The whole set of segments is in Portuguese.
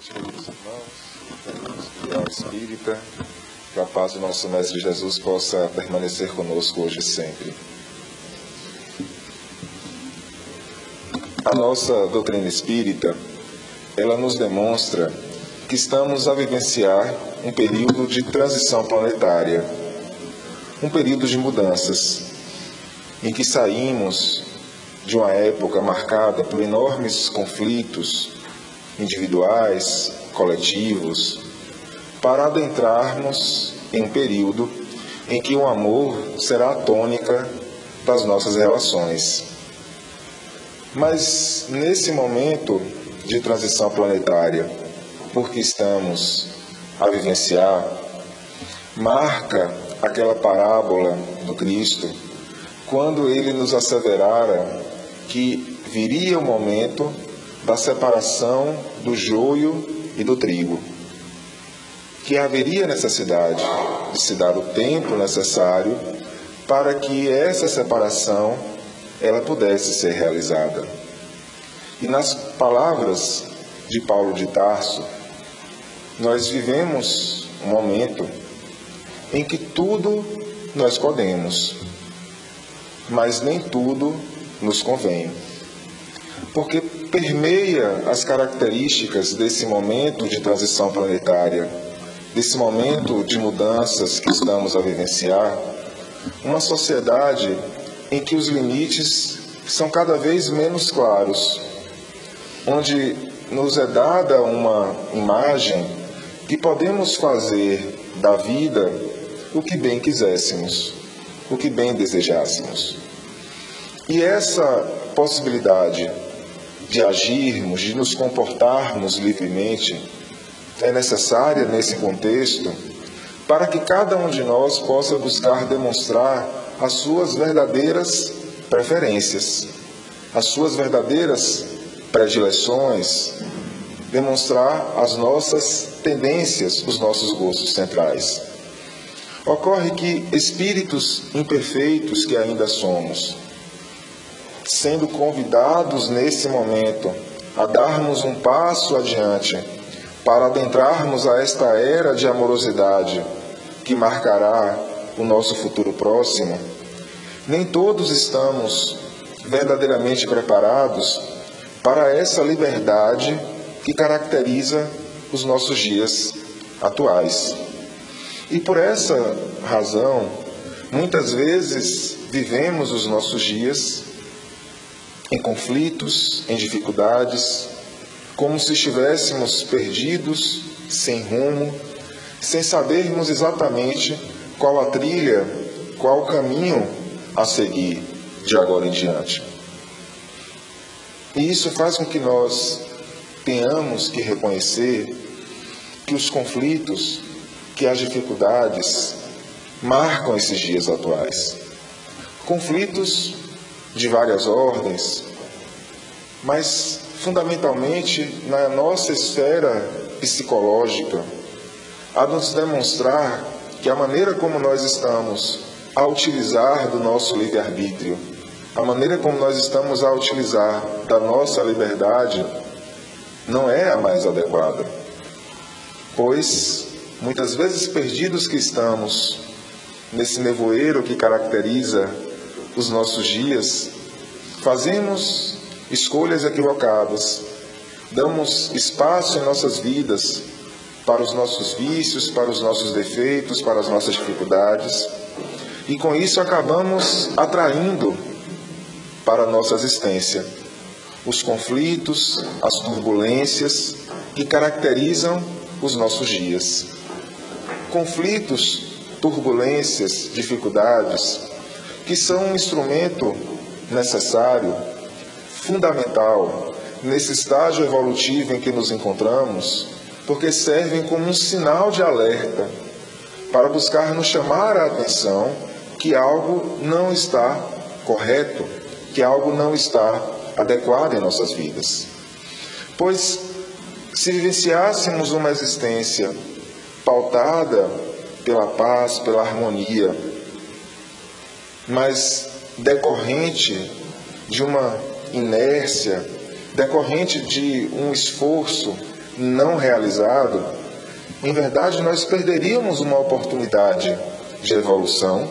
noite, queridos irmãos, criar espírita, que a paz do nosso Mestre Jesus possa permanecer conosco hoje e sempre. A nossa doutrina espírita, ela nos demonstra que estamos a vivenciar um período de transição planetária, um período de mudanças, em que saímos de uma época marcada por enormes conflitos, individuais, coletivos, para adentrarmos em um período em que o amor será a tônica das nossas relações. Mas nesse momento de transição planetária, porque estamos a vivenciar, marca aquela parábola do Cristo, quando ele nos asseverara que viria o momento da separação do joio e do trigo. Que haveria necessidade de se dar o tempo necessário para que essa separação ela pudesse ser realizada. E nas palavras de Paulo de Tarso, nós vivemos um momento em que tudo nós podemos, mas nem tudo nos convém. Porque permeia as características desse momento de transição planetária, desse momento de mudanças que estamos a vivenciar, uma sociedade em que os limites são cada vez menos claros, onde nos é dada uma imagem que podemos fazer da vida o que bem quiséssemos, o que bem desejássemos. E essa possibilidade de agirmos, de nos comportarmos livremente, é necessária nesse contexto para que cada um de nós possa buscar demonstrar as suas verdadeiras preferências, as suas verdadeiras predileções, demonstrar as nossas tendências, os nossos gostos centrais. Ocorre que espíritos imperfeitos que ainda somos, sendo convidados nesse momento a darmos um passo adiante para adentrarmos a esta era de amorosidade que marcará o nosso futuro próximo, nem todos estamos verdadeiramente preparados para essa liberdade que caracteriza os nossos dias atuais. E por essa razão, muitas vezes vivemos os nossos dias em conflitos, em dificuldades, como se estivéssemos perdidos, sem rumo, sem sabermos exatamente qual a trilha, qual o caminho a seguir de agora em diante. E isso faz com que nós tenhamos que reconhecer que os conflitos, que as dificuldades marcam esses dias atuais. Conflitos de várias ordens, mas fundamentalmente na nossa esfera psicológica, a nos demonstrar que a maneira como nós estamos a utilizar do nosso livre-arbítrio, a maneira como nós estamos a utilizar da nossa liberdade, não é a mais adequada. Pois, muitas vezes perdidos que estamos nesse nevoeiro que caracteriza os nossos dias, fazemos escolhas equivocadas, damos espaço em nossas vidas para os nossos vícios, para os nossos defeitos, para as nossas dificuldades, e com isso acabamos atraindo para a nossa existência os conflitos, as turbulências que caracterizam os nossos dias. Conflitos, turbulências, dificuldades que são um instrumento necessário, fundamental, nesse estágio evolutivo em que nos encontramos, porque servem como um sinal de alerta para buscar nos chamar a atenção que algo não está correto, que algo não está adequado em nossas vidas. Pois, se vivenciássemos uma existência pautada pela paz, pela harmonia, mas decorrente de uma inércia, decorrente de um esforço não realizado, em verdade nós perderíamos uma oportunidade de evolução,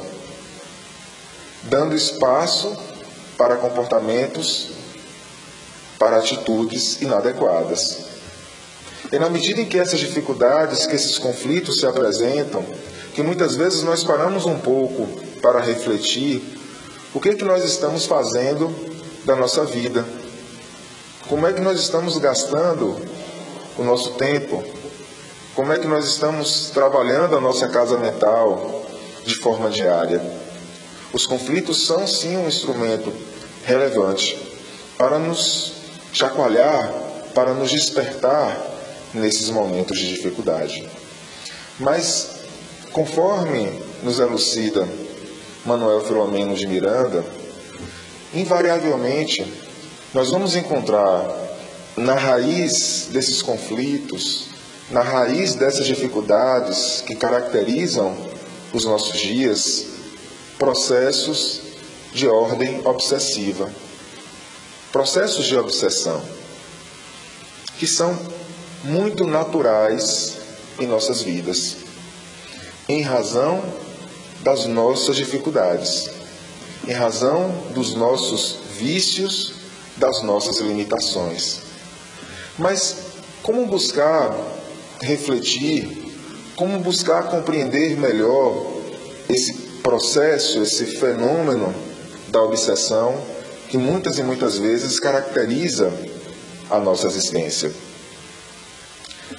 dando espaço para comportamentos, para atitudes inadequadas. E na medida em que essas dificuldades, que esses conflitos se apresentam, que muitas vezes nós paramos um pouco para refletir o que é que nós estamos fazendo da nossa vida, como é que nós estamos gastando o nosso tempo, como é que nós estamos trabalhando a nossa casa mental de forma diária. Os conflitos são sim um instrumento relevante para nos chacoalhar, para nos despertar nesses momentos de dificuldade. Mas, conforme nos elucida Manuel Filomeno de Miranda, invariavelmente nós vamos encontrar na raiz desses conflitos, na raiz dessas dificuldades que caracterizam os nossos dias, processos de ordem obsessiva, processos de obsessão, que são muito naturais em nossas vidas, em razão das nossas dificuldades, em razão dos nossos vícios, das nossas limitações. Mas como buscar refletir, como buscar compreender melhor esse processo, esse fenômeno da obsessão que muitas e muitas vezes caracteriza a nossa existência?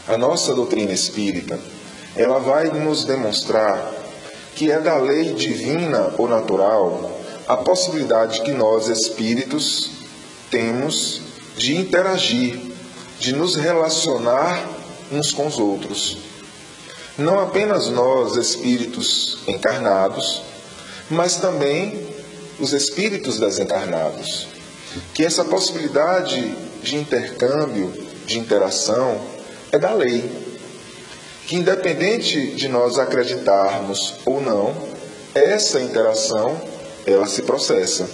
A nossa doutrina espírita, ela vai nos demonstrar que é da lei divina ou natural a possibilidade que nós espíritos temos de interagir, de nos relacionar uns com os outros. Não apenas nós, espíritos encarnados, mas também os espíritos desencarnados. Que essa possibilidade de intercâmbio, de interação, é da lei. Que independente de nós acreditarmos ou não, essa interação ela se processa.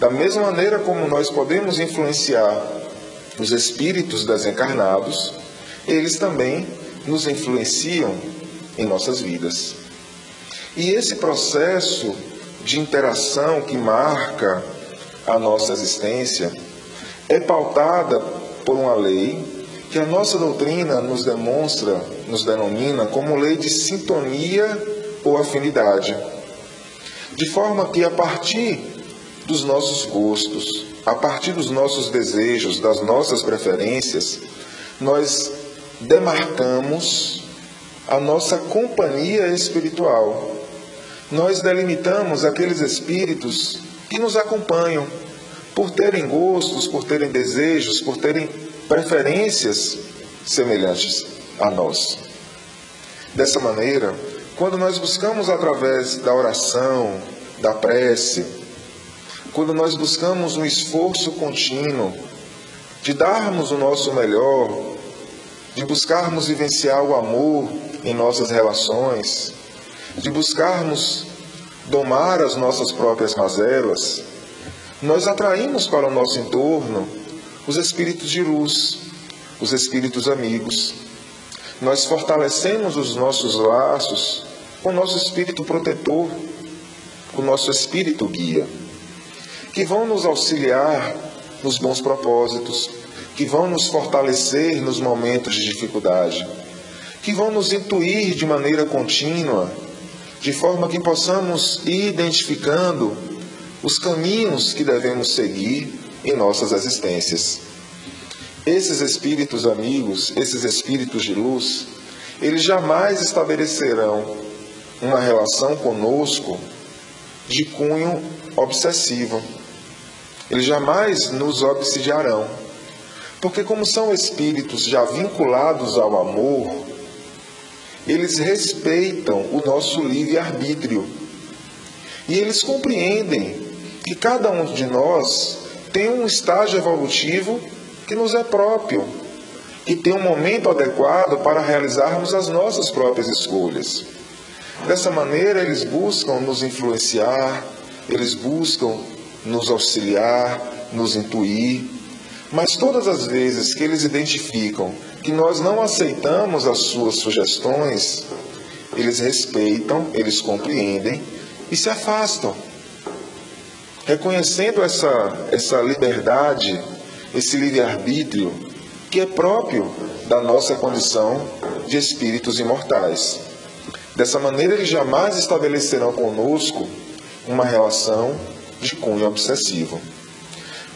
Da mesma maneira como nós podemos influenciar os espíritos desencarnados, eles também nos influenciam em nossas vidas. E esse processo de interação que marca a nossa existência é pautada por uma lei que a nossa doutrina nos demonstra, nos denomina como lei de sintonia ou afinidade. De forma que a partir dos nossos gostos, a partir dos nossos desejos, das nossas preferências, nós demarcamos a nossa companhia espiritual. Nós delimitamos aqueles espíritos que nos acompanham, por terem gostos, por terem desejos, por terem preferências semelhantes a nós. Dessa maneira, quando nós buscamos através da oração, da prece, quando nós buscamos um esforço contínuo de darmos o nosso melhor, de buscarmos vivenciar o amor em nossas relações, de buscarmos domar as nossas próprias mazelas, nós atraímos para o nosso entorno os espíritos de luz, os espíritos amigos. Nós fortalecemos os nossos laços com o nosso espírito protetor, com o nosso espírito guia que vão nos auxiliar nos bons propósitos, que vão nos fortalecer nos momentos de dificuldade, que vão nos intuir de maneira contínua, de forma que possamos ir identificando os caminhos que devemos seguir em nossas existências. Esses espíritos amigos, esses espíritos de luz, eles jamais estabelecerão uma relação conosco de cunho obsessivo eles jamais nos obsidiarão. Porque, como são espíritos já vinculados ao amor, eles respeitam o nosso livre-arbítrio. E eles compreendem que cada um de nós tem um estágio evolutivo que nos é próprio, e tem um momento adequado para realizarmos as nossas próprias escolhas. Dessa maneira, eles buscam nos influenciar, eles buscam nos auxiliar, nos intuir, mas todas as vezes que eles identificam que nós não aceitamos as suas sugestões, eles respeitam, eles compreendem e se afastam. Reconhecendo essa, essa liberdade, esse livre-arbítrio que é próprio da nossa condição de espíritos imortais. Dessa maneira, eles jamais estabelecerão conosco uma relação de cunho obsessivo.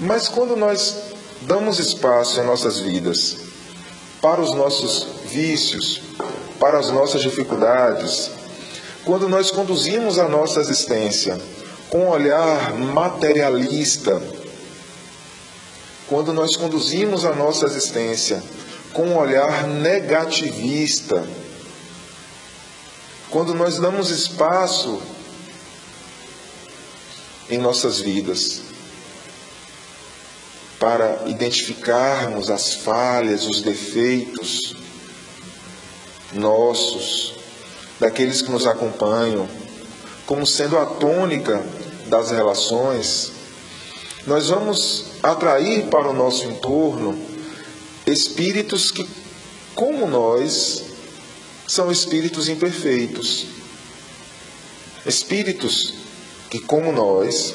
Mas quando nós damos espaço em nossas vidas para os nossos vícios, para as nossas dificuldades, quando nós conduzimos a nossa existência com um olhar materialista, quando nós conduzimos a nossa existência com um olhar negativista, quando nós damos espaço em nossas vidas para identificarmos as falhas, os defeitos nossos, daqueles que nos acompanham, como sendo a tônica das relações, nós vamos atrair para o nosso entorno espíritos que, como nós, são espíritos imperfeitos. Espíritos que, como nós,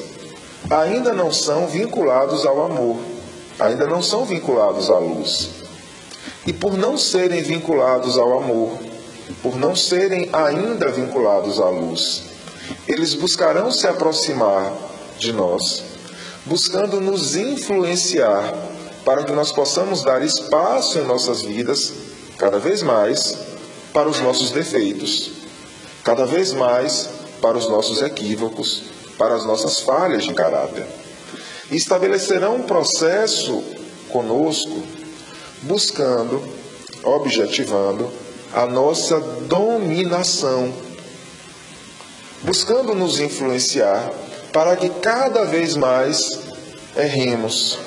ainda não são vinculados ao amor, ainda não são vinculados à luz. E por não serem vinculados ao amor, por não serem ainda vinculados à luz, eles buscarão se aproximar de nós, buscando nos influenciar para que nós possamos dar espaço em nossas vidas, cada vez mais, para os nossos defeitos, cada vez mais para os nossos equívocos, para as nossas falhas de caráter. E estabelecerão um processo conosco, buscando, objetivando a nossa dominação, buscando nos influenciar para que cada vez mais erremos.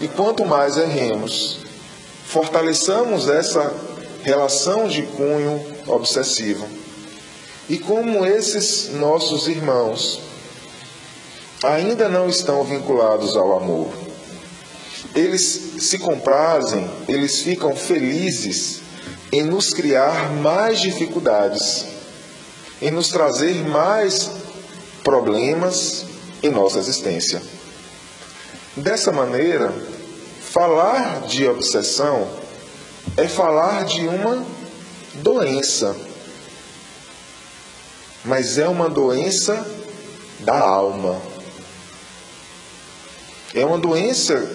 E quanto mais erremos, fortaleçamos essa relação de cunho obsessivo. E como esses nossos irmãos ainda não estão vinculados ao amor, eles se comprazem, eles ficam felizes em nos criar mais dificuldades, em nos trazer mais problemas em nossa existência. Dessa maneira, falar de obsessão é falar de uma doença, mas é uma doença da alma. É uma doença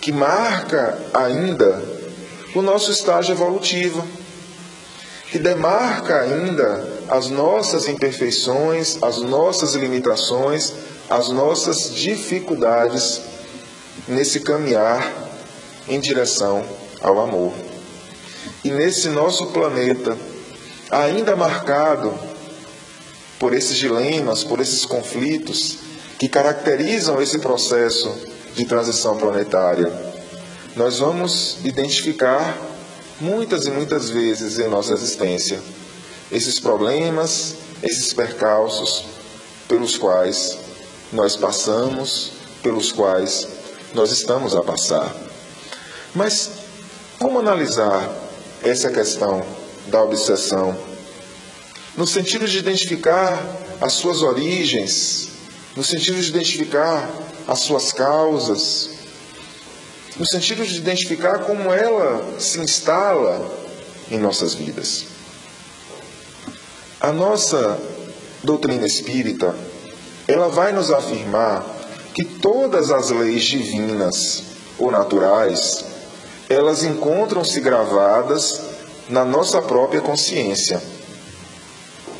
que marca ainda o nosso estágio evolutivo, que demarca ainda as nossas imperfeições, as nossas limitações, as nossas dificuldades nesse caminhar em direção ao amor. E nesse nosso planeta, ainda marcado por esses dilemas, por esses conflitos que caracterizam esse processo de transição planetária, nós vamos identificar muitas e muitas vezes em nossa existência esses problemas, esses percalços pelos quais nós passamos, pelos quais nós estamos a passar. Mas como analisar essa questão da obsessão? No sentido de identificar as suas origens, no sentido de identificar as suas causas, no sentido de identificar como ela se instala em nossas vidas. A nossa doutrina espírita, ela vai nos afirmar que todas as leis divinas ou naturais, elas encontram-se gravadas na nossa própria consciência.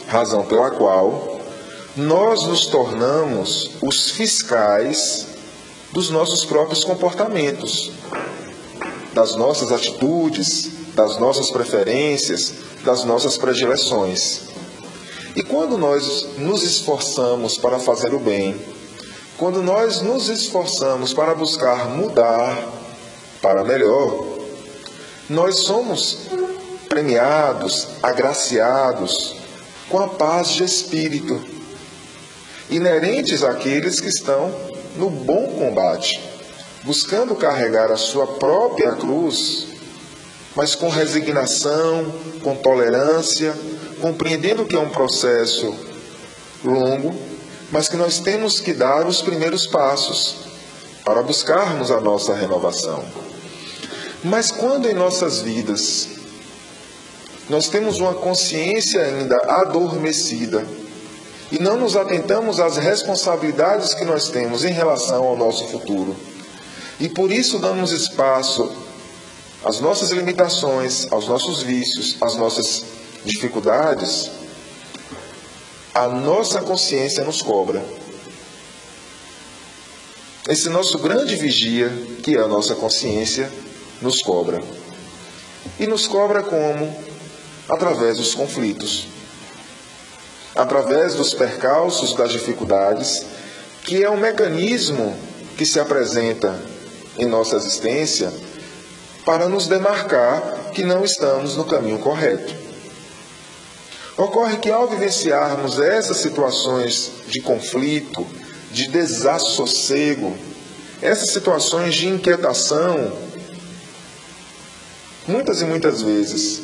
Razão pela qual nós nos tornamos os fiscais dos nossos próprios comportamentos, das nossas atitudes, das nossas preferências, das nossas predileções. E quando nós nos esforçamos para fazer o bem, quando nós nos esforçamos para buscar mudar para melhor, nós somos premiados, agraciados com a paz de espírito, inerentes àqueles que estão no bom combate, buscando carregar a sua própria cruz mas com resignação, com tolerância, compreendendo que é um processo longo, mas que nós temos que dar os primeiros passos para buscarmos a nossa renovação. Mas quando em nossas vidas nós temos uma consciência ainda adormecida e não nos atentamos às responsabilidades que nós temos em relação ao nosso futuro, e por isso damos espaço às nossas limitações, aos nossos vícios, às nossas dificuldades, a nossa consciência nos cobra. Esse nosso grande vigia, que é a nossa consciência, nos cobra. E nos cobra como? Através dos conflitos, através dos percalços, das dificuldades, que é um mecanismo que se apresenta em nossa existência para nos demarcar que não estamos no caminho correto. Ocorre que ao vivenciarmos essas situações de conflito, de desassossego, essas situações de inquietação, muitas e muitas vezes,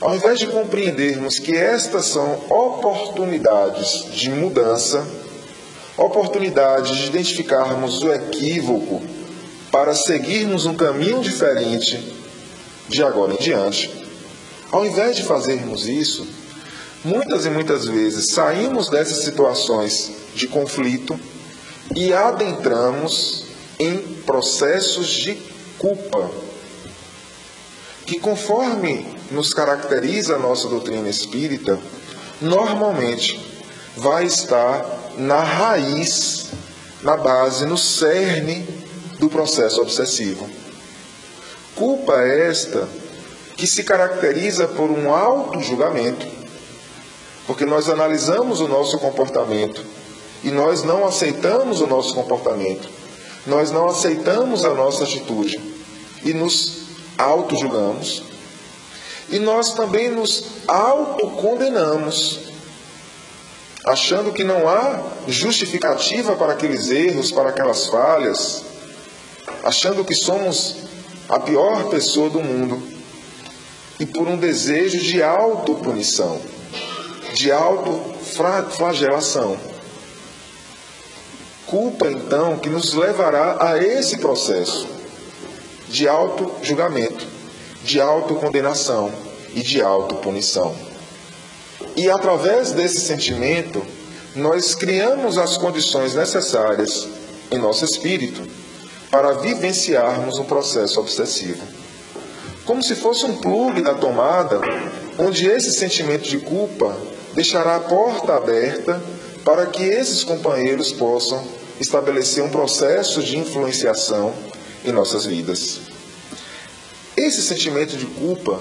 ao invés de compreendermos que estas são oportunidades de mudança, oportunidades de identificarmos o equívoco para seguirmos um caminho diferente de agora em diante, ao invés de fazermos isso, muitas e muitas vezes saímos dessas situações de conflito e adentramos em processos de culpa, que conforme nos caracteriza a nossa doutrina espírita, normalmente vai estar na raiz, na base, no cerne do processo obsessivo. Culpa esta que se caracteriza por um auto-julgamento, porque nós analisamos o nosso comportamento e nós não aceitamos o nosso comportamento, nós não aceitamos a nossa atitude e nos auto-julgamos. E nós também nos autocondenamos, achando que não há justificativa para aqueles erros, para aquelas falhas, achando que somos a pior pessoa do mundo e por um desejo de autopunição, de autoflagelação. Culpa, então, que nos levará a esse processo de auto-julgamento, de autocondenação e de autopunição. E através desse sentimento, nós criamos as condições necessárias em nosso espírito para vivenciarmos um processo obsessivo. Como se fosse um plugue na tomada, onde esse sentimento de culpa deixará a porta aberta para que esses companheiros possam estabelecer um processo de influenciação em nossas vidas. Esse sentimento de culpa,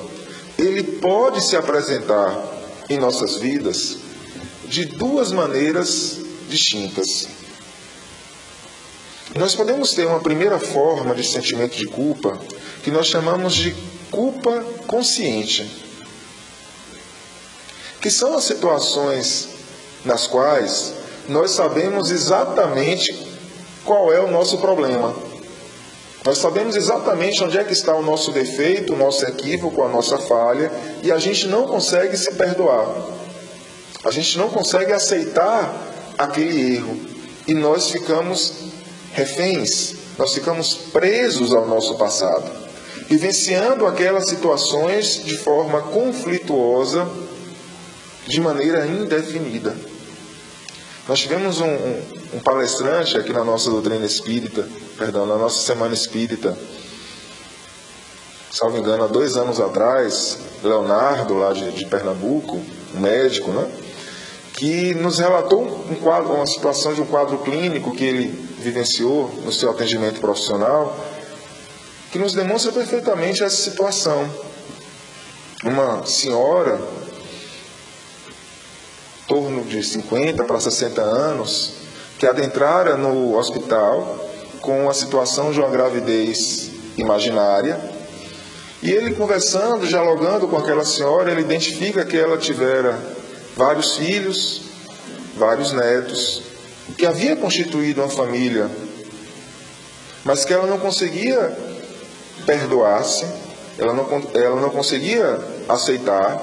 ele pode se apresentar em nossas vidas de duas maneiras distintas. Nós podemos ter uma primeira forma de sentimento de culpa que nós chamamos de culpa consciente, que são as situações nas quais nós sabemos exatamente qual é o nosso problema. Nós sabemos exatamente onde é que está o nosso defeito, o nosso equívoco, a nossa falha, e a gente não consegue se perdoar. A gente não consegue aceitar aquele erro. E nós ficamos reféns, nós ficamos presos ao nosso passado, vivenciando aquelas situações de forma conflituosa, de maneira indefinida. Nós tivemos um, um, um, palestrante aqui na nossa doutrina espírita, perdão, na nossa semana espírita, salvo engano, há dois anos atrás, Leonardo, lá de, de Pernambuco, um médico, né? que nos relatou um quadro, uma situação de um quadro clínico que ele vivenciou no seu atendimento profissional, que nos demonstra perfeitamente essa situação. Uma senhora, torno de 50 para 60 anos, que adentrara no hospital com a situação de uma gravidez imaginária, e ele conversando, dialogando com aquela senhora, ele identifica que ela tivera vários filhos, vários netos, que havia constituído uma família, mas que ela não conseguia perdoar-se ela não, ela não conseguia aceitar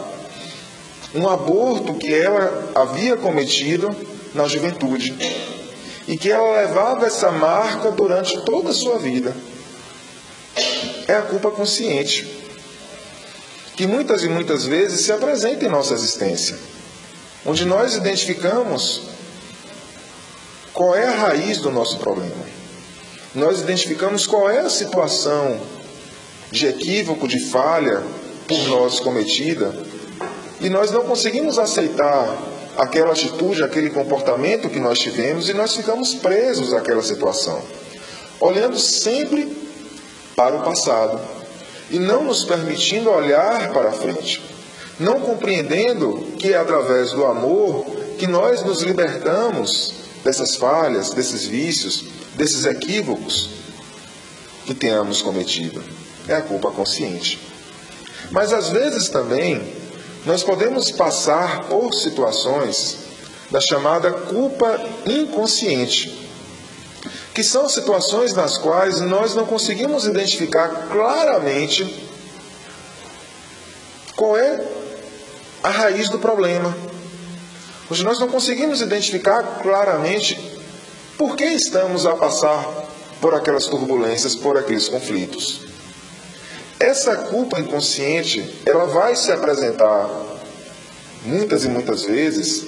um aborto que ela havia cometido na juventude e que ela levava essa marca durante toda a sua vida. É a culpa consciente, que muitas e muitas vezes se apresenta em nossa existência, onde nós identificamos qual é a raiz do nosso problema. Nós identificamos qual é a situação de equívoco, de falha por nós cometida, e nós não conseguimos aceitar aquela atitude, aquele comportamento que nós tivemos e nós ficamos presos àquela situação, olhando sempre para o passado e não nos permitindo olhar para frente, não compreendendo que é através do amor que nós nos libertamos dessas falhas, desses vícios, desses equívocos que tenhamos cometido. É a culpa consciente. Mas às vezes também nós podemos passar por situações da chamada culpa inconsciente, que são situações nas quais nós não conseguimos identificar claramente qual é a raiz do problema. Hoje nós não conseguimos identificar claramente por que estamos a passar por aquelas turbulências, por aqueles conflitos. Essa culpa inconsciente, ela vai se apresentar muitas e muitas vezes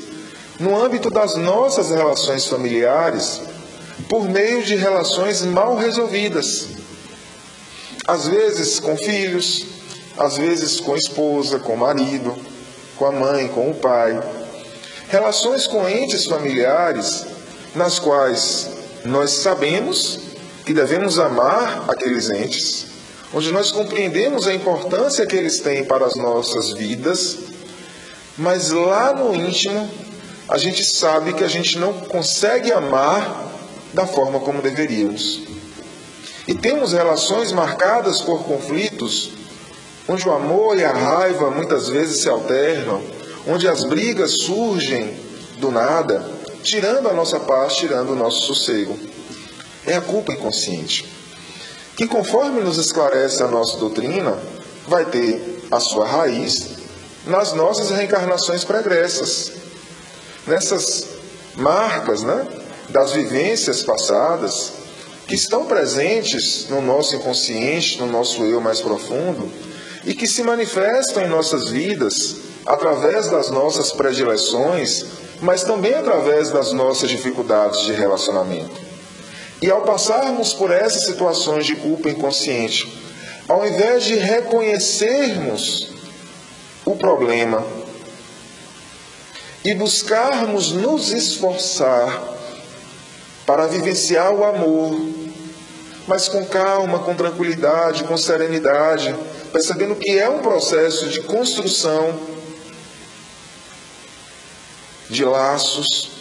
no âmbito das nossas relações familiares, por meio de relações mal resolvidas. Às vezes com filhos, às vezes com esposa, com marido, com a mãe, com o pai. Relações com entes familiares nas quais nós sabemos que devemos amar aqueles entes, onde nós compreendemos a importância que eles têm para as nossas vidas, mas lá no íntimo a gente sabe que a gente não consegue amar da forma como deveríamos. E temos relações marcadas por conflitos, onde o amor e a raiva muitas vezes se alternam, onde as brigas surgem do nada, tirando a nossa paz, tirando o nosso sossego. É a culpa inconsciente que, conforme nos esclarece a nossa doutrina, vai ter a sua raiz nas nossas reencarnações pregressas, nessas marcas né, das vivências passadas que estão presentes no nosso inconsciente, no nosso eu mais profundo e que se manifestam em nossas vidas através das nossas predileções, mas também através das nossas dificuldades de relacionamento. E ao passarmos por essas situações de culpa inconsciente, ao invés de reconhecermos o problema e buscarmos nos esforçar para vivenciar o amor, mas com calma, com tranquilidade, com serenidade, percebendo que é um processo de construção de laços,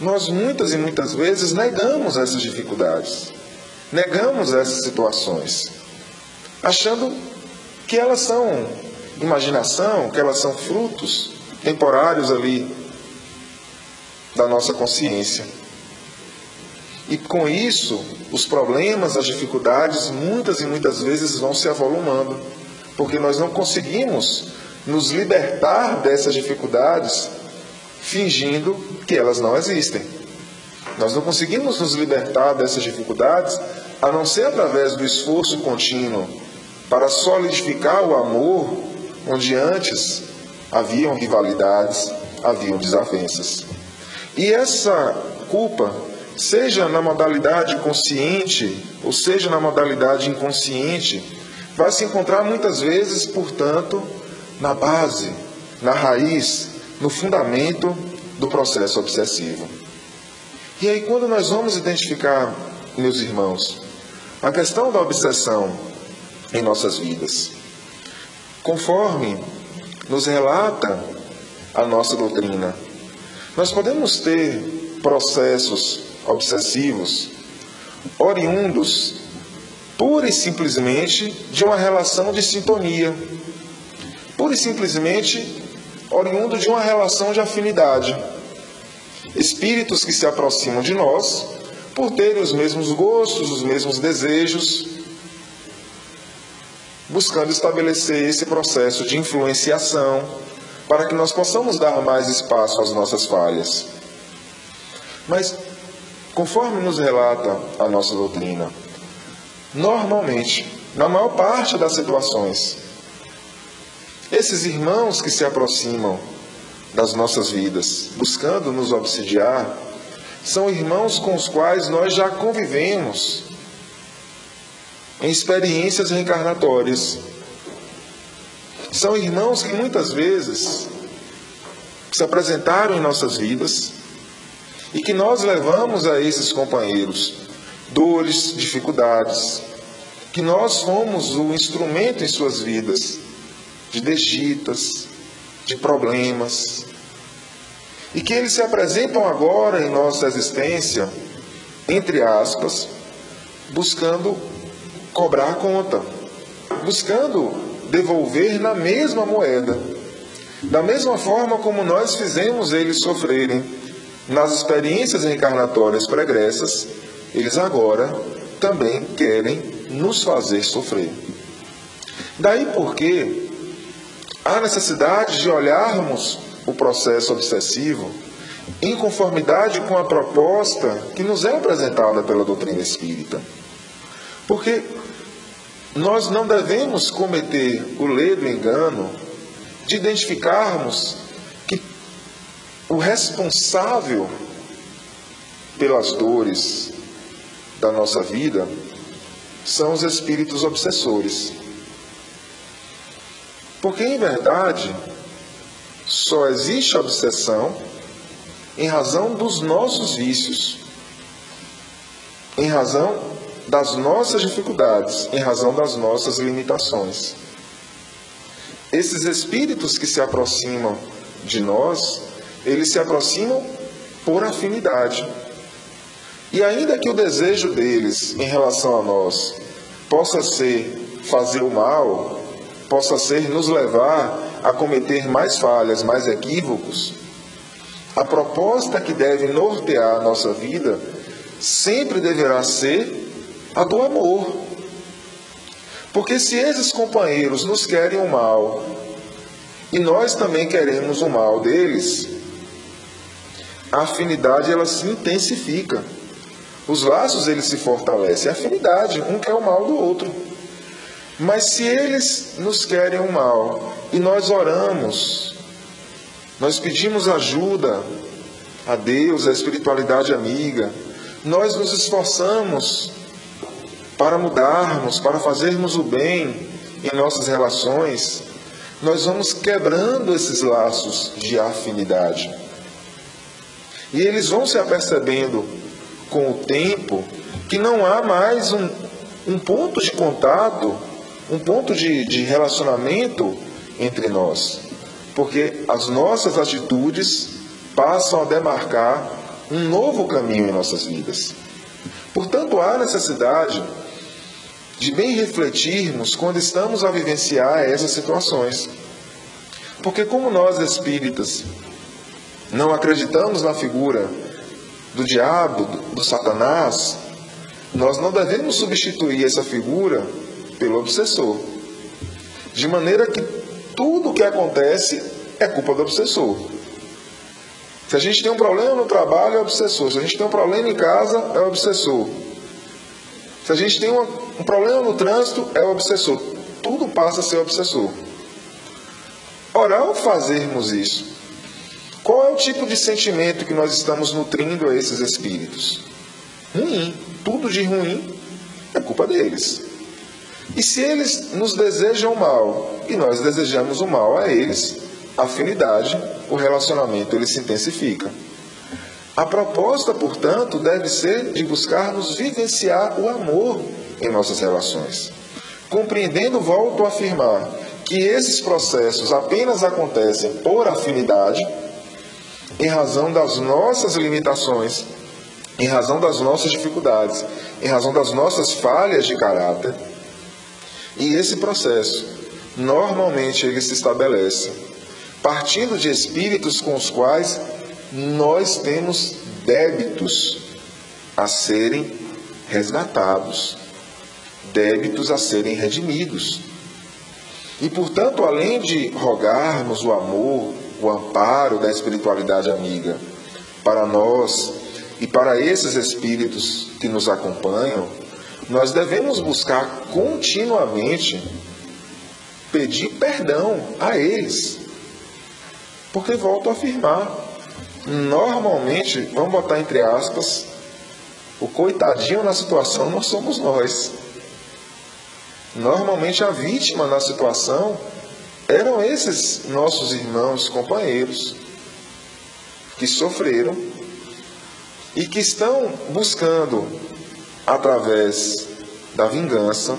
nós muitas e muitas vezes negamos essas dificuldades, negamos essas situações, achando que elas são imaginação, que elas são frutos temporários ali da nossa consciência. E com isso, os problemas, as dificuldades, muitas e muitas vezes vão se avolumando, porque nós não conseguimos nos libertar dessas dificuldades fingindo que elas não existem. Nós não conseguimos nos libertar dessas dificuldades a não ser através do esforço contínuo para solidificar o amor onde antes haviam rivalidades, haviam desavenças. E essa culpa, seja na modalidade consciente ou seja na modalidade inconsciente, vai se encontrar muitas vezes, portanto, na base, na raiz no fundamento do processo obsessivo. E aí, quando nós vamos identificar, meus irmãos, a questão da obsessão em nossas vidas, conforme nos relata a nossa doutrina, nós podemos ter processos obsessivos oriundos pura e simplesmente de uma relação de sintonia, pura e simplesmente oriundo de uma relação de afinidade. Espíritos que se aproximam de nós por terem os mesmos gostos, os mesmos desejos, buscando estabelecer esse processo de influenciação para que nós possamos dar mais espaço às nossas falhas. Mas, conforme nos relata a nossa doutrina, normalmente, na maior parte das situações, esses irmãos que se aproximam das nossas vidas, buscando nos obsidiar, são irmãos com os quais nós já convivemos em experiências reencarnatórias. São irmãos que muitas vezes se apresentaram em nossas vidas e que nós levamos a esses companheiros dores, dificuldades, que nós fomos o instrumento em suas vidas de desditas, de problemas, e que eles se apresentam agora em nossa existência, entre aspas, buscando cobrar conta, buscando devolver na mesma moeda, da mesma forma como nós fizemos eles sofrerem nas experiências reencarnatórias pregressas, eles agora também querem nos fazer sofrer. Daí porque há necessidade de olharmos o processo obsessivo em conformidade com a proposta que nos é apresentada pela doutrina espírita. Porque nós não devemos cometer o ledo engano de identificarmos que o responsável pelas dores da nossa vida são os espíritos obsessores. Porque, em verdade, só existe obsessão em razão dos nossos vícios, em razão das nossas dificuldades, em razão das nossas limitações. Esses espíritos que se aproximam de nós, eles se aproximam por afinidade. E ainda que o desejo deles em relação a nós possa ser fazer o mal, possa ser nos levar a cometer mais falhas, mais equívocos, a proposta que deve nortear a nossa vida sempre deverá ser a do amor. Porque se esses companheiros nos querem o mal e nós também queremos o mal deles, a afinidade ela se intensifica. Os laços eles se fortalecem, a afinidade, um quer o mal do outro. Mas se eles nos querem o mal e nós oramos, nós pedimos ajuda a Deus, a espiritualidade amiga, nós nos esforçamos para mudarmos, para fazermos o bem em nossas relações, nós vamos quebrando esses laços de afinidade. E eles vão se apercebendo com o tempo que não há mais um, um ponto de contato, um ponto de, de relacionamento entre nós, porque as nossas atitudes passam a demarcar um novo caminho em nossas vidas. Portanto, há necessidade de bem refletirmos quando estamos a vivenciar essas situações. Porque, como nós espíritas não acreditamos na figura do diabo, do Satanás, nós não devemos substituir essa figura pelo obsessor. De maneira que tudo o que acontece é culpa do obsessor. Se a gente tem um problema no trabalho, é obsessor. Se a gente tem um problema em casa, é obsessor. Se a gente tem um problema no trânsito, é obsessor. Tudo passa a ser obsessor. Ora, ao fazermos isso, qual é o tipo de sentimento que nós estamos nutrindo a esses espíritos? Ruim. Tudo de ruim é culpa deles. E se eles nos desejam mal e nós desejamos o mal a eles, a afinidade, o relacionamento ele se intensifica. A proposta, portanto, deve ser de buscarmos vivenciar o amor em nossas relações. Compreendendo, volto a afirmar, que esses processos apenas acontecem por afinidade, em razão das nossas limitações, em razão das nossas dificuldades, em razão das nossas falhas de caráter e esse processo, normalmente, ele se estabelece partindo de espíritos com os quais nós temos débitos a serem resgatados, débitos a serem redimidos. E, portanto, além de rogarmos o amor, o amparo da espiritualidade amiga para nós e para esses espíritos que nos acompanham, nós devemos buscar continuamente pedir perdão a eles. Porque volto a afirmar, normalmente, vamos botar entre aspas, o coitadinho na situação não somos nós. Normalmente a vítima na situação eram esses nossos irmãos, companheiros, que sofreram e que estão buscando, através da vingança,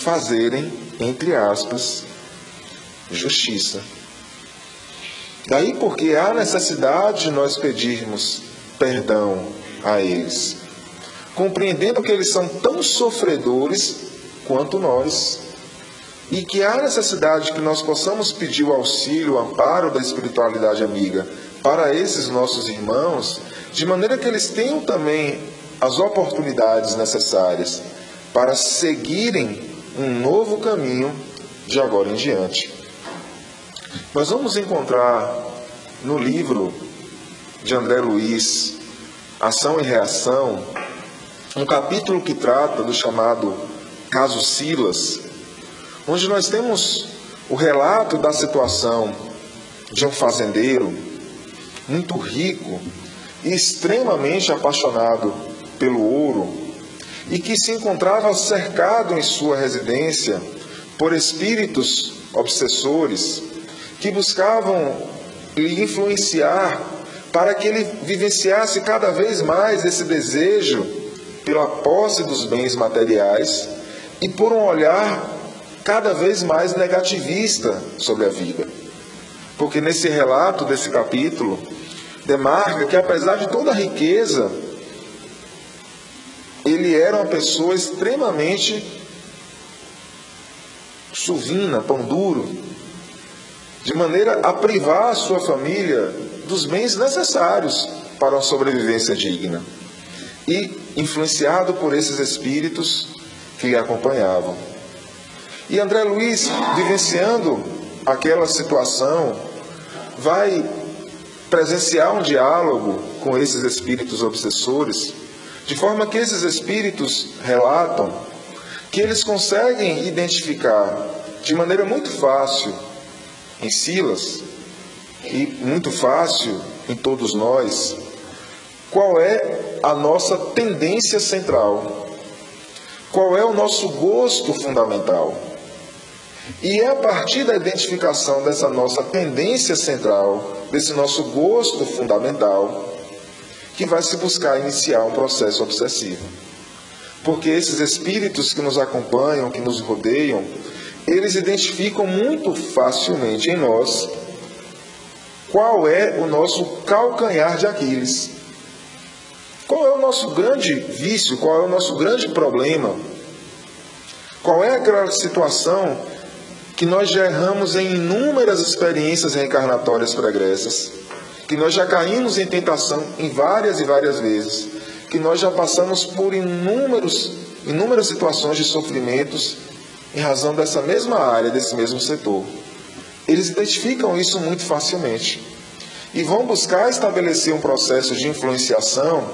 fazerem, entre aspas, justiça. Daí porque há necessidade de nós pedirmos perdão a eles, compreendendo que eles são tão sofredores quanto nós e que há necessidade que nós possamos pedir o auxílio, o amparo da espiritualidade amiga para esses nossos irmãos, de maneira que eles tenham também as oportunidades necessárias para seguirem um novo caminho de agora em diante. Nós vamos encontrar no livro de André Luiz, Ação e Reação, um capítulo que trata do chamado caso Silas, onde nós temos o relato da situação de um fazendeiro muito rico e extremamente apaixonado pelo ouro e que se encontrava cercado em sua residência por espíritos obsessores que buscavam lhe influenciar para que ele vivenciasse cada vez mais esse desejo pela posse dos bens materiais e por um olhar cada vez mais negativista sobre a vida. Porque nesse relato desse capítulo, demarca que apesar de toda a riqueza, ele era uma pessoa extremamente suvina, pão duro, de maneira a privar a sua família dos bens necessários para uma sobrevivência digna. E influenciado por esses espíritos que acompanhavam. E André Luiz, vivenciando aquela situação, vai presenciar um diálogo com esses espíritos obsessores, de forma que esses espíritos relatam que eles conseguem identificar de maneira muito fácil em Silas e muito fácil em todos nós qual é a nossa tendência central, qual é o nosso gosto fundamental. E é a partir da identificação dessa nossa tendência central, desse nosso gosto fundamental, que vai se buscar iniciar um processo obsessivo. Porque esses espíritos que nos acompanham, que nos rodeiam, eles identificam muito facilmente em nós qual é o nosso calcanhar de Aquiles. Qual é o nosso grande vício, qual é o nosso grande problema? Qual é aquela situação que nós já erramos em inúmeras experiências reencarnatórias pregressas, que nós já caímos em tentação em várias e várias vezes, que nós já passamos por inúmeros, inúmeras situações de sofrimentos em razão dessa mesma área, desse mesmo setor. Eles identificam isso muito facilmente e vão buscar estabelecer um processo de influenciação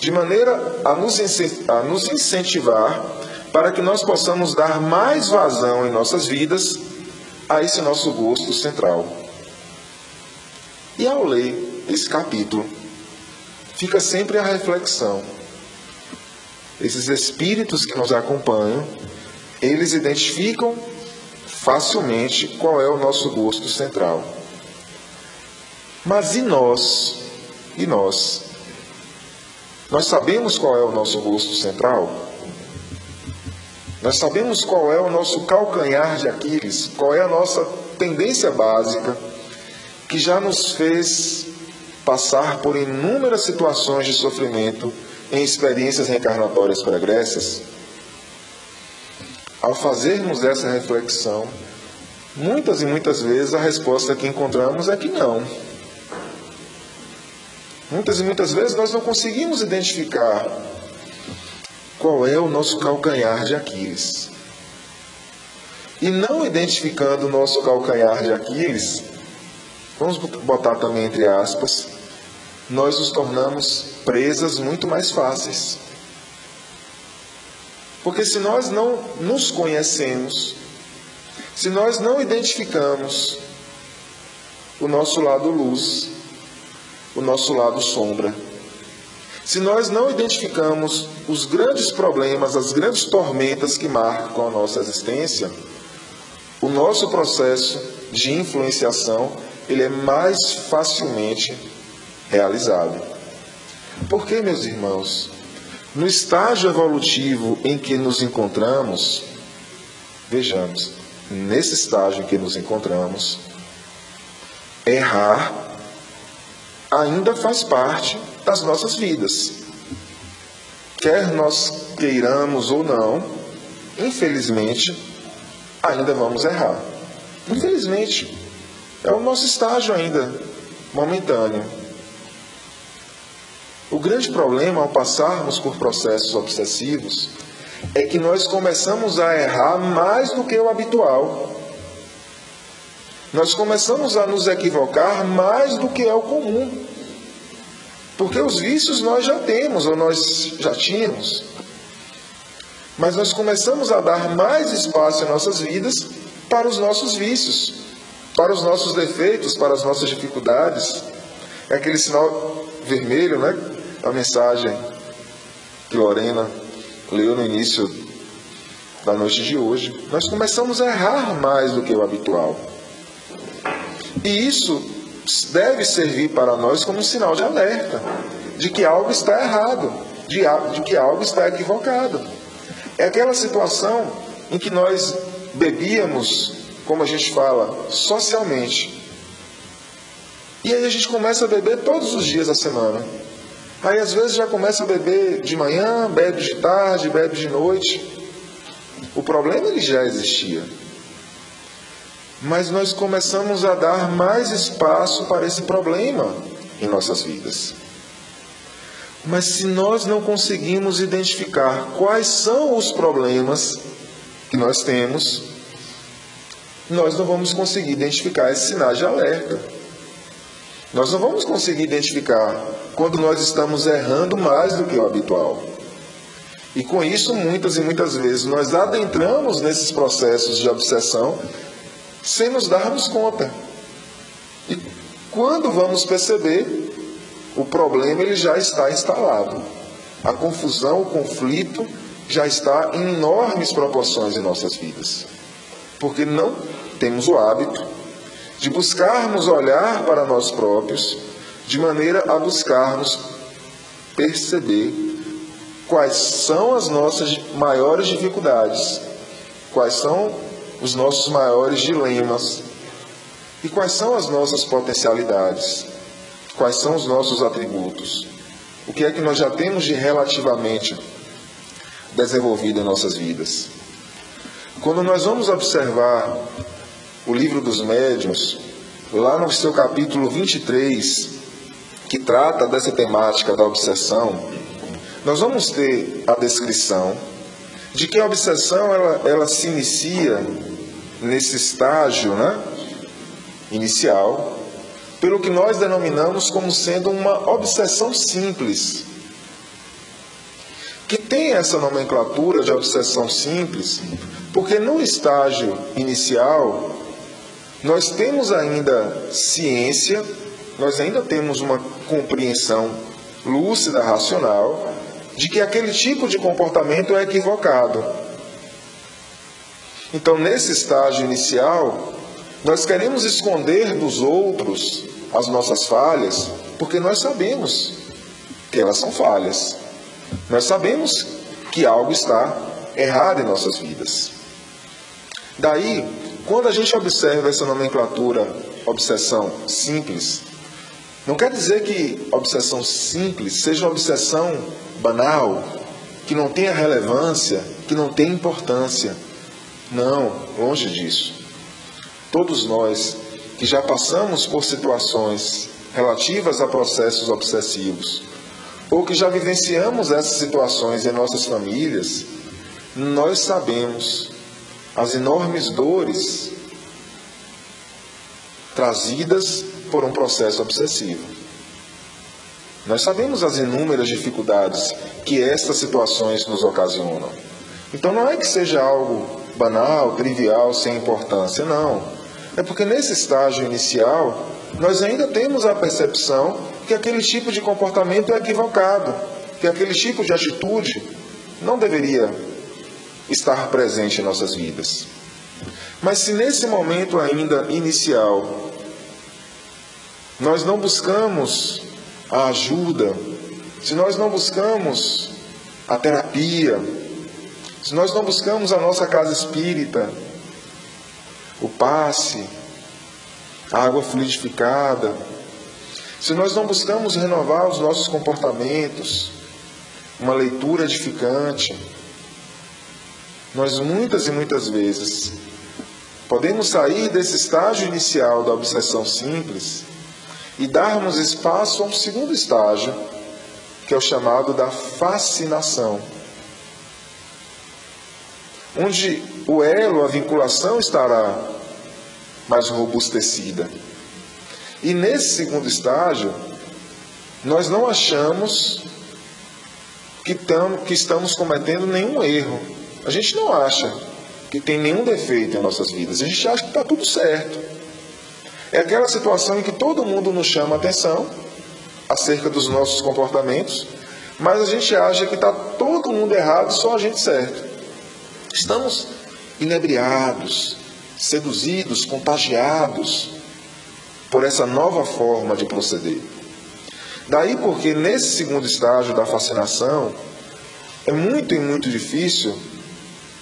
de maneira a nos, a nos incentivar para que nós possamos dar mais vazão em nossas vidas a esse nosso gosto central. E ao ler esse capítulo, fica sempre a reflexão. Esses espíritos que nos acompanham, eles identificam facilmente qual é o nosso gosto central. Mas e nós? E nós? Nós sabemos qual é o nosso gosto central? Nós sabemos qual é o nosso calcanhar de Aquiles, qual é a nossa tendência básica que já nos fez passar por inúmeras situações de sofrimento em experiências reencarnatórias pregressas. Ao fazermos essa reflexão, muitas e muitas vezes a resposta que encontramos é que não. Muitas e muitas vezes nós não conseguimos identificar qual é o nosso calcanhar de Aquiles. e não identificando o nosso calcanhar de Aquiles, vamos botar também entre aspas, nós nos tornamos presas muito mais fáceis. Porque se nós não nos conhecemos, se nós não identificamos o nosso lado luz, o nosso lado sombra, se nós não identificamos os grandes problemas, as grandes tormentas que marcam a nossa existência, o nosso processo de influenciação ele é mais facilmente realizado. Por que, meus irmãos? No estágio evolutivo em que nos encontramos, vejamos, nesse estágio em que nos encontramos, errar ainda faz parte das nossas vidas. Quer nós queiramos ou não, infelizmente, ainda vamos errar. Infelizmente, é o nosso estágio ainda momentâneo. O grande problema ao passarmos por processos obsessivos é que nós começamos a errar mais do que o habitual. Nós começamos a nos equivocar mais do que é o comum. Porque os vícios nós já temos, ou nós já tínhamos. Mas nós começamos a dar mais espaço em nossas vidas para os nossos vícios, para os nossos defeitos, para as nossas dificuldades. É aquele sinal vermelho, né? a mensagem que Lorena leu no início da noite de hoje, nós começamos a errar mais do que o habitual. E isso deve servir para nós como um sinal de alerta de que algo está errado, de, de que algo está equivocado. É aquela situação em que nós bebíamos, como a gente fala, socialmente. E aí a gente começa a beber todos os dias da semana. Aí às vezes já começa a beber de manhã, bebe de tarde, bebe de noite. O problema ele já existia. Mas nós começamos a dar mais espaço para esse problema em nossas vidas. Mas se nós não conseguimos identificar quais são os problemas que nós temos, nós não vamos conseguir identificar esses sinais de alerta. Nós não vamos conseguir identificar quando nós estamos errando mais do que o habitual. E com isso, muitas e muitas vezes, nós adentramos nesses processos de obsessão sem nos darmos conta. E quando vamos perceber, o problema ele já está instalado. A confusão, o conflito já está em enormes proporções em nossas vidas. Porque não temos o hábito de buscarmos olhar para nós próprios de maneira a buscarmos perceber quais são as nossas maiores dificuldades, quais são os nossos maiores dilemas e quais são as nossas potencialidades, quais são os nossos atributos, o que é que nós já temos de relativamente desenvolvido em nossas vidas. Quando nós vamos observar o livro dos médiuns, lá no seu capítulo 23, que trata dessa temática da obsessão, nós vamos ter a descrição de que a obsessão ela, ela se inicia nesse estágio né, inicial, pelo que nós denominamos como sendo uma obsessão simples. Tem essa nomenclatura de obsessão simples, porque no estágio inicial nós temos ainda ciência nós ainda temos uma compreensão lúcida, racional, de que aquele tipo de comportamento é equivocado. Então, nesse estágio inicial, nós queremos esconder dos outros as nossas falhas, porque nós sabemos que elas são falhas. Nós sabemos que algo está errado em nossas vidas. Daí, quando a gente observa essa nomenclatura obsessão simples, não quer dizer que obsessão simples seja uma obsessão banal, que não tenha relevância, que não tenha importância. Não, longe disso. Todos nós que já passamos por situações relativas a processos obsessivos, ou que já vivenciamos essas situações em nossas famílias, nós sabemos as enormes dores trazidas por um processo obsessivo. Nós sabemos as inúmeras dificuldades que estas situações nos ocasionam. Então não é que seja algo banal, trivial, sem importância, não. É porque nesse estágio inicial, nós ainda temos a percepção que aquele tipo de comportamento é equivocado, que aquele tipo de atitude não deveria estar presente em nossas vidas. Mas se nesse momento ainda inicial nós não buscamos a ajuda, se nós não buscamos a terapia, se nós não buscamos a nossa casa espírita, o passe, a água fluidificada, se nós não buscamos renovar os nossos comportamentos, uma leitura edificante, nós muitas e muitas vezes podemos sair desse estágio inicial da obsessão simples e darmos espaço a um segundo estágio, que é o chamado da fascinação, onde o elo, a vinculação estará mais robustecida. E nesse segundo estágio, nós não achamos que, que estamos cometendo nenhum erro. A gente não acha que tem nenhum defeito em nossas vidas. A gente acha que está tudo certo. É aquela situação em que todo mundo nos chama atenção acerca dos nossos comportamentos, mas a gente acha que está todo mundo errado só a gente certo. Estamos inebriados, seduzidos, contagiados por essa nova forma de proceder. Daí porque nesse segundo estágio da fascinação é muito e muito difícil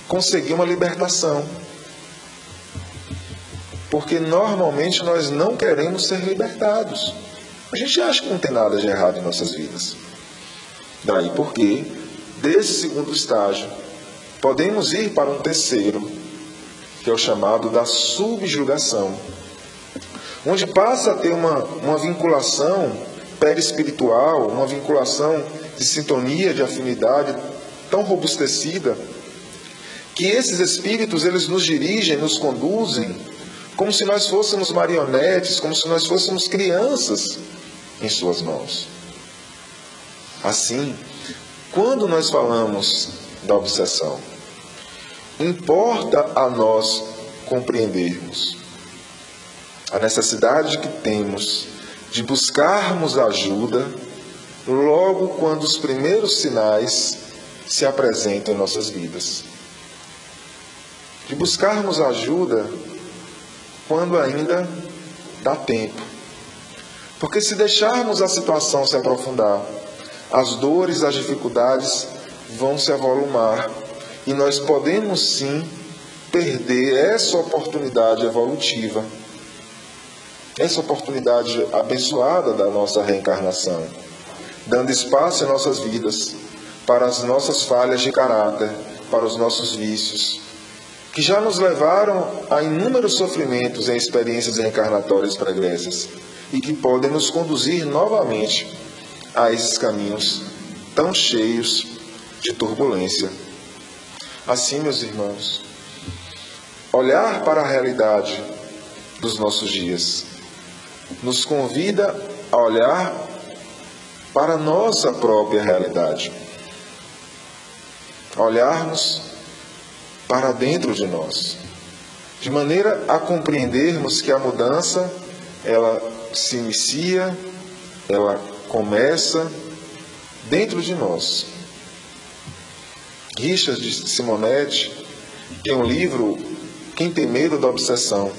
conseguir uma libertação. Porque normalmente nós não queremos ser libertados. A gente acha que não tem nada de errado em nossas vidas. Daí porque, desse segundo estágio, podemos ir para um terceiro, que é o chamado da subjugação, onde passa a ter uma, uma vinculação perispiritual, uma vinculação de sintonia, de afinidade tão robustecida que esses espíritos eles nos dirigem, nos conduzem, como se nós fôssemos marionetes, como se nós fôssemos crianças em suas mãos. Assim, quando nós falamos da obsessão, importa a nós compreendermos a necessidade que temos de buscarmos ajuda logo quando os primeiros sinais se apresentam em nossas vidas de buscarmos ajuda quando ainda dá tempo. Porque se deixarmos a situação se aprofundar, as dores, as dificuldades vão se avolumar. E nós podemos sim perder essa oportunidade evolutiva, essa oportunidade abençoada da nossa reencarnação, dando espaço em nossas vidas para as nossas falhas de caráter, para os nossos vícios, que já nos levaram a inúmeros sofrimentos em experiências reencarnatórias pregressas e que podem nos conduzir novamente a esses caminhos tão cheios de turbulência. Assim, meus irmãos, olhar para a realidade dos nossos dias nos convida a olhar para a nossa própria realidade, a olharmos para dentro de nós, de maneira a compreendermos que a mudança ela se inicia, ela começa dentro de nós. Richard Simonetti tem um livro Quem tem medo da obsessão.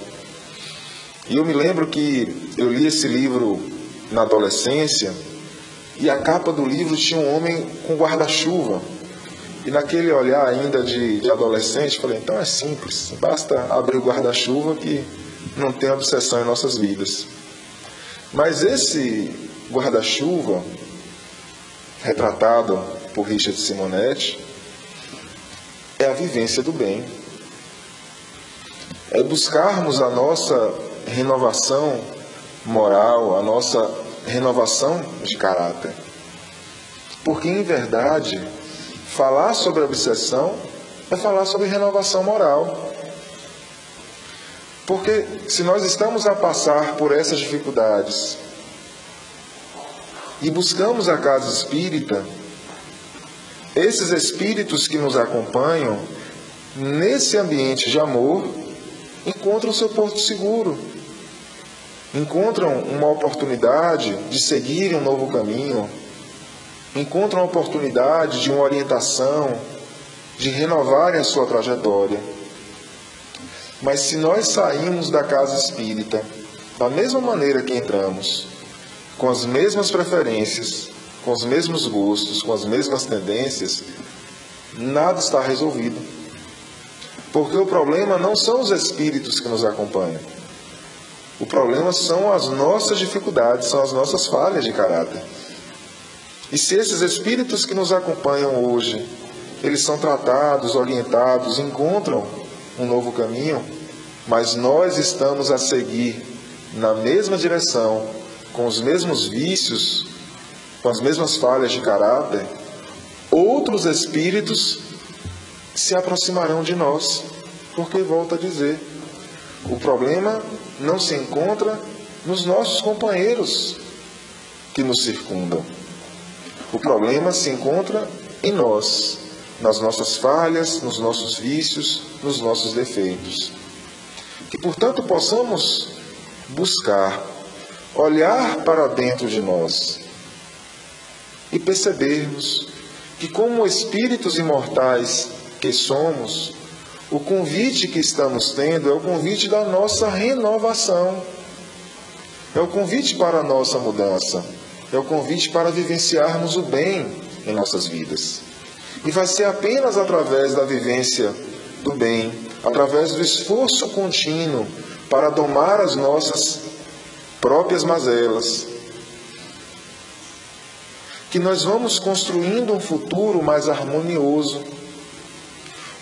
E eu me lembro que eu li esse livro na adolescência e a capa do livro tinha um homem com guarda-chuva e naquele olhar ainda de, de adolescente, falei, então é simples, basta abrir o guarda-chuva que não tem obsessão em nossas vidas. Mas esse guarda-chuva, retratado por Richard Simonetti, é a vivência do bem. É buscarmos a nossa renovação moral, a nossa renovação de caráter. Porque, em verdade, Falar sobre obsessão é falar sobre renovação moral. Porque se nós estamos a passar por essas dificuldades e buscamos a casa espírita, esses espíritos que nos acompanham, nesse ambiente de amor, encontram seu porto seguro, encontram uma oportunidade de seguir um novo caminho, encontram a oportunidade de uma orientação, de renovarem a sua trajetória. Mas se nós saímos da casa espírita da mesma maneira que entramos, com as mesmas preferências, com os mesmos gostos, com as mesmas tendências, nada está resolvido. Porque o problema não são os espíritos que nos acompanham. O problema são as nossas dificuldades, são as nossas falhas de caráter. E se esses espíritos que nos acompanham hoje, eles são tratados, orientados, encontram um novo caminho, mas nós estamos a seguir na mesma direção, com os mesmos vícios, com as mesmas falhas de caráter, outros espíritos se aproximarão de nós, porque volta a dizer, o problema não se encontra nos nossos companheiros que nos circundam. O problema se encontra em nós, nas nossas falhas, nos nossos vícios, nos nossos defeitos. Que, portanto, possamos buscar olhar para dentro de nós e percebermos que, como espíritos imortais que somos, o convite que estamos tendo é o convite da nossa renovação, é o convite para a nossa mudança, é o convite para vivenciarmos o bem em nossas vidas. E vai ser apenas através da vivência do bem, através do esforço contínuo para domar as nossas próprias mazelas, que nós vamos construindo um futuro mais harmonioso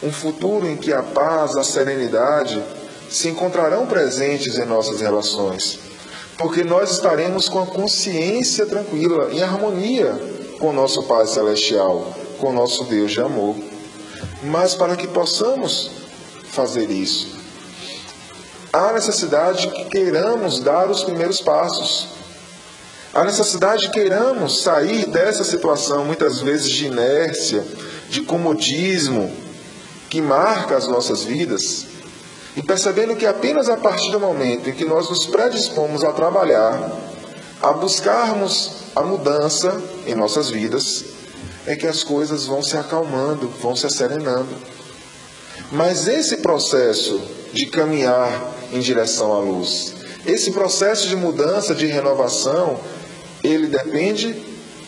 um futuro em que a paz, a serenidade se encontrarão presentes em nossas relações, porque nós estaremos com a consciência tranquila, em harmonia com o nosso Pai Celestial, com o nosso Deus de amor. Mas para que possamos fazer isso, há necessidade que queiramos dar os primeiros passos. Há necessidade que queiramos sair dessa situação, muitas vezes de inércia, de comodismo, que marca as nossas vidas, e percebendo que apenas a partir do momento em que nós nos predispomos a trabalhar, a buscarmos a mudança em nossas vidas, é que as coisas vão se acalmando, vão se serenando. Mas esse processo de caminhar em direção à luz, esse processo de mudança, de renovação, ele depende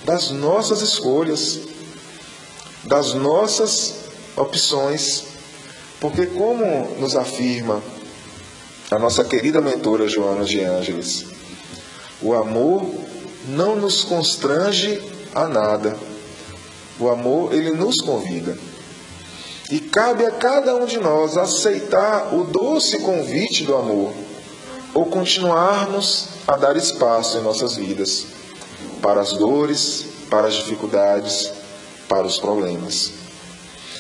das nossas escolhas, das nossas opções, porque como nos afirma a nossa querida mentora Joana de Ângeles, o amor não nos constrange a nada. O amor, ele nos convida. E cabe a cada um de nós aceitar o doce convite do amor, ou continuarmos a dar espaço em nossas vidas para as dores, para as dificuldades, para os problemas.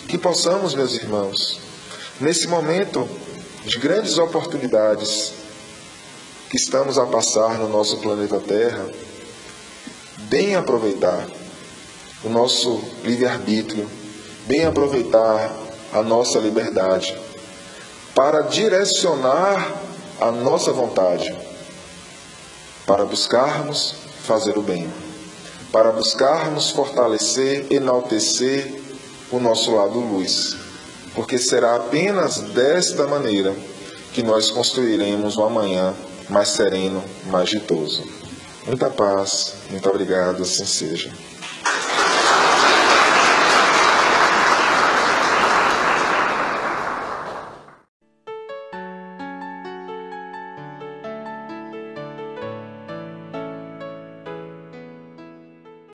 Que possamos, meus irmãos, nesse momento de grandes oportunidades que estamos a passar no nosso planeta Terra, bem aproveitar o nosso livre-arbítrio, bem aproveitar a nossa liberdade para direcionar a nossa vontade, para buscarmos fazer o bem, para buscarmos fortalecer, enaltecer o nosso lado luz, porque será apenas desta maneira que nós construiremos um amanhã mais sereno, mais ditoso. Muita paz, muito obrigado, assim seja.